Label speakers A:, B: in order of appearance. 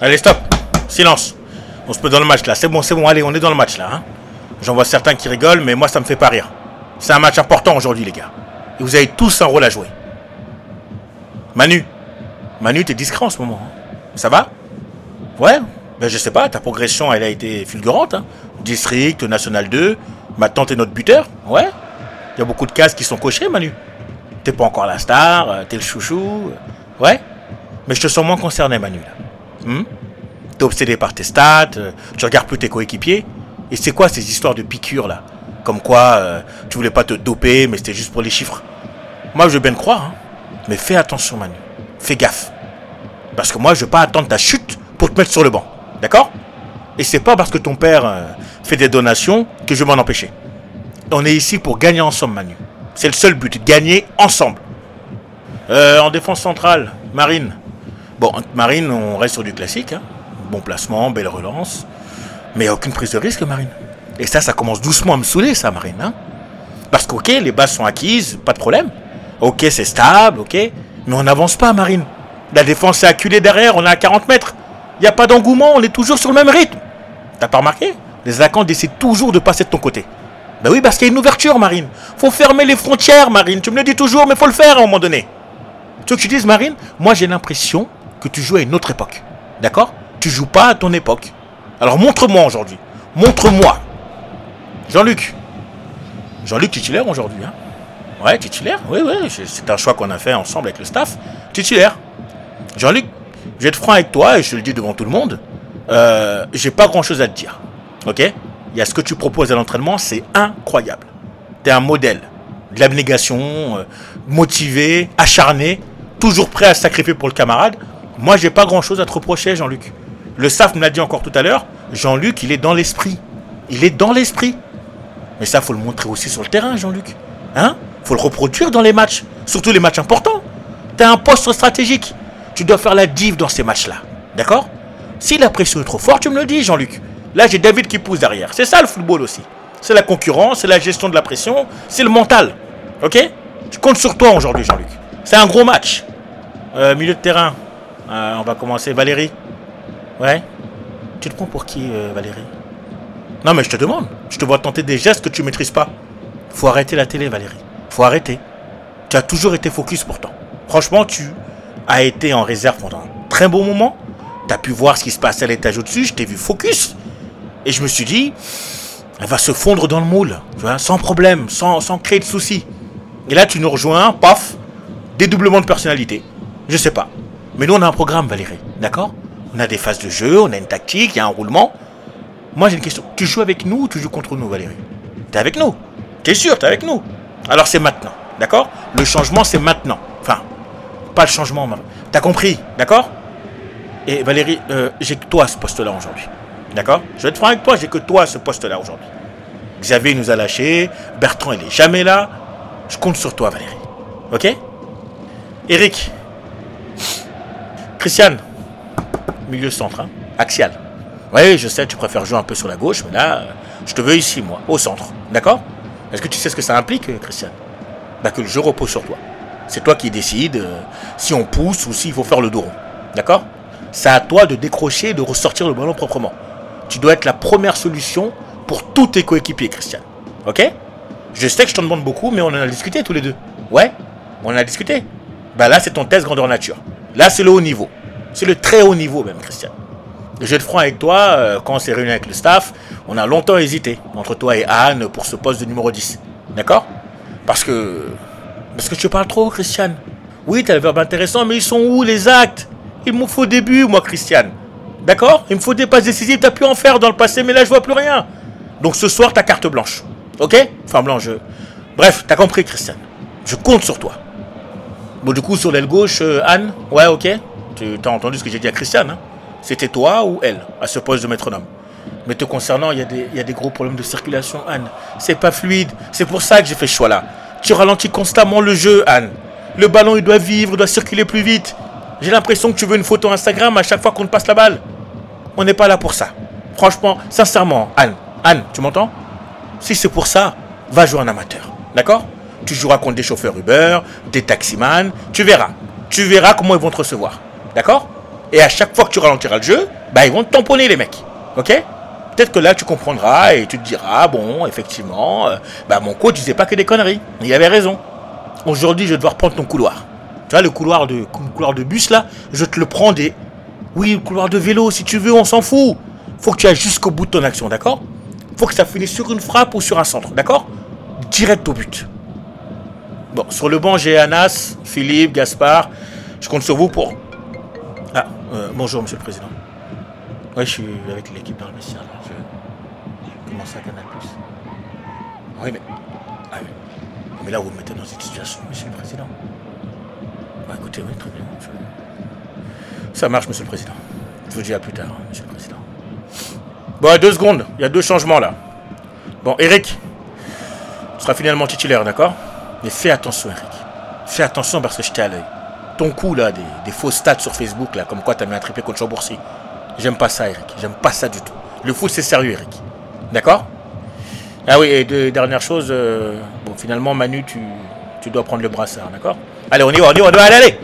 A: Allez, stop. Silence. On se met dans le match là. C'est bon, c'est bon. Allez, on est dans le match là. Hein. J'en vois certains qui rigolent, mais moi ça me fait pas rire. C'est un match important aujourd'hui, les gars. Et vous avez tous un rôle à jouer. Manu. Manu, t'es discret en ce moment. hein. Ça va? Ouais Ben je sais pas, ta progression elle a été fulgurante. hein. District, National 2, maintenant t'es notre buteur. Ouais Il y a beaucoup de cases qui sont cochées, Manu. T'es pas encore la star, euh, t'es le chouchou. Ouais Mais je te sens moins concerné, Manu. Là. Hmm? T'es obsédé par tes stats, euh, tu regardes plus tes coéquipiers. Et c'est quoi ces histoires de piqûres là? Comme quoi euh, tu voulais pas te doper, mais c'était juste pour les chiffres. Moi, je veux bien te croire, hein. mais fais attention, Manu. Fais gaffe. Parce que moi, je veux pas attendre ta chute pour te mettre sur le banc. D'accord? Et c'est pas parce que ton père euh, fait des donations que je vais m'en empêcher. On est ici pour gagner ensemble, Manu. C'est le seul but, gagner ensemble. En défense centrale, Marine. Bon, Marine, on reste sur du classique. hein. Bon placement, belle relance. Mais aucune prise de risque, Marine. Et ça, ça commence doucement à me saouler, ça, Marine. hein. Parce qu'ok, les bases sont acquises, pas de problème. Ok, c'est stable, ok. Mais on n'avance pas, Marine. La défense est acculée derrière, on est à 40 mètres. Il n'y a pas d'engouement, on est toujours sur le même rythme. T'as pas remarqué? Les attaquants essaient toujours de passer de ton côté. Ben oui, parce qu'il y a une ouverture, Marine. Faut fermer les frontières, Marine. Tu me le dis toujours, mais faut le faire à un moment donné. Tu veux que te dise, Marine? Moi, j'ai l'impression tu joues à une autre époque. D'accord? Tu joues pas à ton époque. Alors montre-moi aujourd'hui. Montre-moi. Jean-Luc. Jean-Luc titulaire aujourd'hui. Hein ouais, titulaire. Oui, oui. c'est- un choix qu'on a fait ensemble avec le staff. Titulaire. Jean-Luc, je vais être franc avec toi et je le dis devant tout le monde. Euh, j'ai pas grand-chose à te dire. Ok? Il y a ce que tu proposes à l'entraînement, c'est incroyable. T'es un modèle. De l'abnégation, euh, motivé, acharné, toujours prêt à sacrifier pour le camarade. Moi, j'ai pas grand-chose à te reprocher, Jean-Luc. Le staff me l'a dit encore tout à l'heure. Jean-Luc, il est dans l'esprit. Il est dans l'esprit. Mais ça, faut le montrer aussi sur le terrain, Jean-Luc. Hein? Faut le reproduire dans les matchs, surtout les matchs importants. T'as un poste stratégique. Tu dois faire la div dans ces matchs-là. D'accord? Si la pression est trop forte, tu me le dis, Jean-Luc. Là, j'ai David qui pousse derrière. C'est ça le football aussi. C'est la concurrence, c'est la gestion de la pression, c'est le mental. Ok? Je compte sur toi aujourd'hui, Jean-Luc. C'est un gros match. Euh, milieu de terrain. Euh, on va commencer. Valérie. Ouais Tu te prends pour qui, euh, Valérie? Non, mais je te demande. Je te vois tenter des gestes que tu maîtrises pas. Faut arrêter la télé, Valérie. Faut arrêter. Tu as toujours été focus pourtant. Franchement, tu as été en réserve pendant un très bon moment. Tu as pu voir ce qui se passait à l'étage au-dessus. Je t'ai vu focus. Et je me suis dit, elle va se fondre dans le moule, tu vois, sans problème, sans, sans créer de soucis. Et là, tu nous rejoins, paf, dédoublement de personnalité. Je sais pas. Mais nous, on a un programme, Valérie, d'accord? On a des phases de jeu, on a une tactique, il y a un roulement. Moi, j'ai une question. Tu joues avec nous ou tu joues contre nous, Valérie? T'es avec nous T'es sûr, t'es avec nous Alors, c'est maintenant, d'accord? Le changement, c'est maintenant. Enfin, pas le changement, t'as compris, d'accord? Et Valérie, euh, j'ai que toi à ce poste-là aujourd'hui. D'accord? Je vais être franc avec toi, j'ai que toi à ce poste-là aujourd'hui. Xavier nous a lâchés, Bertrand il est jamais là. Je compte sur toi Valérie. Ok? Eric. Christiane. Milieu centre, hein Axial. Oui, je sais, tu préfères jouer un peu sur la gauche, mais là, je te veux ici, moi, au centre. D'accord? Est-ce que tu sais ce que ça implique, euh, Christiane? Bah que le jeu repose sur toi. C'est toi qui décides euh, si on pousse ou s'il faut faire le dos rond. D'accord? C'est à toi de décrocher et de ressortir le ballon proprement. Tu dois être la première solution pour tous tes coéquipiers, Christian. Ok? Je sais que je t'en demande beaucoup, mais on en a discuté tous les deux. Ouais? On en a discuté? Bah là, c'est ton test grandeur nature. Là, c'est le haut niveau. C'est le très haut niveau même, Christian. Je vais être franc avec toi, euh, quand on s'est réuni avec le staff, on a longtemps hésité entre toi et Anne pour ce poste de numéro 10. D'accord? Parce que. Parce que tu parles trop, Christian. Oui, t'as le verbe intéressant, mais ils sont où les actes? Il me faut des buts, moi, Christian. D'accord? Il me faut des passes décisives, t'as pu en faire dans le passé, mais là, je vois plus rien. Donc ce soir, ta carte blanche. Ok? Enfin, blanche. Bref, t'as compris, Christian. Je compte sur toi. Bon, du coup, sur l'aile gauche, euh, Anne? Ouais, ok? Tu as entendu ce que j'ai dit à Christiane hein? C'était toi ou elle, à ce poste de métronome? Mais te concernant, il y, a des- gros problèmes de circulation, Anne. C'est pas fluide. C'est pour ça que j'ai fait ce choix-là. Tu ralentis constamment le jeu, Anne. Le ballon, il doit vivre, il doit circuler plus vite. J'ai l'impression que tu veux une photo Instagram à chaque fois qu'on te passe la balle. On n'est pas là pour ça. Franchement, sincèrement, Anne, Anne, tu m'entends? Si c'est pour ça, va jouer en amateur. D'accord? Tu joueras contre des chauffeurs Uber, des taximans. Tu verras. Tu verras comment ils vont te recevoir. D'accord Et à chaque fois que tu ralentiras le jeu, bah, ils vont te tamponner les mecs. Ok Peut-être que là, tu comprendras et tu te diras, bon, effectivement, euh, bah, mon coach disait pas que des conneries. Il avait raison. Aujourd'hui, je vais devoir prendre ton couloir. Tu vois, le couloir de, couloir de bus là, je te le prends des. Oui, le couloir de vélo, si tu veux, on s'en fout. Faut que tu ailles jusqu'au bout de ton action, d'accord Faut que ça finisse sur une frappe ou sur un centre, d'accord Direct au but. Bon, sur le banc, j'ai Anas, Philippe, Gaspard. Je compte sur vous pour. Euh, bonjour, monsieur le président. Oui, je suis avec l'équipe dans le vestiaire. Là. Je commence à Canal Plus. Oui, mais. Ah, oui. Mais là, vous me mettez dans cette situation, monsieur le président. Bah, écoutez, oui, très bien. Ça marche, monsieur le président. Je vous dis à plus tard, monsieur le président. Bon, deux secondes. Il y a deux changements là. Bon, Eric, tu seras finalement titulaire, d'accord? Mais fais attention, Eric. Fais attention parce que je t'ai à l'œil. Ton coup là, des, des, faux stats sur Facebook là, comme quoi t'as mis un triplé contre Chambourcy. J'aime pas ça, Eric. J'aime pas ça du tout. Le foot, c'est sérieux, Eric. D'accord? Ah oui, et deux dernières choses. Euh, bon, finalement, Manu, tu, dois prendre le brassard, d'accord? Allez, on y va, on y va, on y va, allez, allez